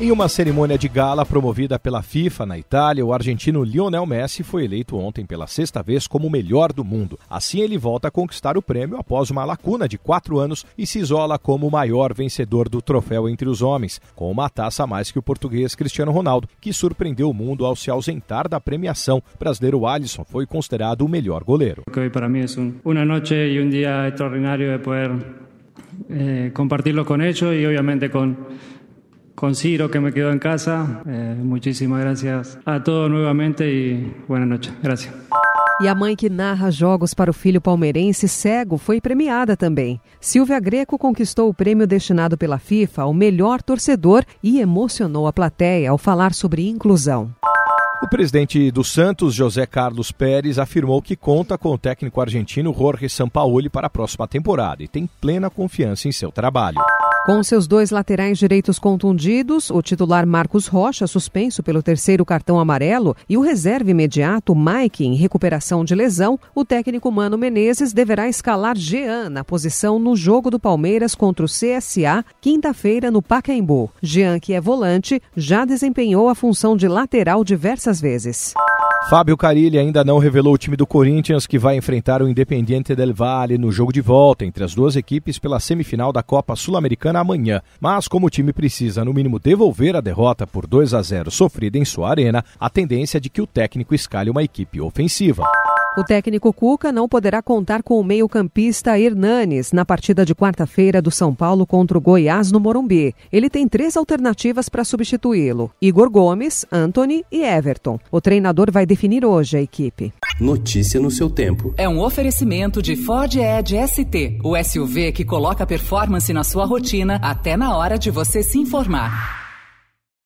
Em uma cerimônia de gala promovida pela FIFA na Itália, o argentino Lionel Messi foi eleito ontem pela sexta vez como o melhor do mundo. Assim, ele volta a conquistar o prêmio após uma lacuna de quatro anos e se isola como o maior vencedor do troféu entre os homens, com uma taça a mais que o português Cristiano Ronaldo, que surpreendeu o mundo ao se ausentar da premiação. O brasileiro Alisson foi considerado o melhor goleiro. Para mim é uma noite e um dia extraordinário de poder eh, compartilho com eles e obviamente com con Ciro que me quedó en casa. Eh, muchísimas gracias a todos nuevamente y buenas noches. Gracias. E a mãe que narra jogos para o filho palmeirense cego foi premiada também. Silvia Greco conquistou o prêmio destinado pela FIFA ao melhor torcedor e emocionou a plateia ao falar sobre inclusão. O presidente do Santos, José Carlos Pérez, afirmou que conta com o técnico argentino Jorge Sampaoli para a próxima temporada e tem plena confiança em seu trabalho. Com seus dois laterais direitos contundidos, o titular Marcos Rocha, suspenso pelo terceiro cartão amarelo, e o reserva imediato Mike, em recuperação de lesão, o técnico Mano Menezes deverá escalar Jean na posição no jogo do Palmeiras contra o CSA, quinta-feira no Pacaembu. Jean, que é volante, já desempenhou a função de lateral diversas vezes. Fábio Carilli ainda não revelou o time do Corinthians que vai enfrentar o Independiente del Valle no jogo de volta entre as duas equipes pela semifinal da Copa Sul-Americana amanhã. Mas como o time precisa no mínimo devolver a derrota por 2 a 0 sofrida em sua arena, a tendência é de que o técnico escalhe uma equipe ofensiva. O técnico Cuca não poderá contar com o meio-campista Hernanes na partida de quarta-feira do São Paulo contra o Goiás no Morumbi. Ele tem três alternativas para substituí-lo: Igor Gomes, Anthony e Everton. O treinador vai definir hoje a equipe. Notícia no seu tempo. É um oferecimento de Ford Edge ST, o SUV que coloca performance na sua rotina até na hora de você se informar.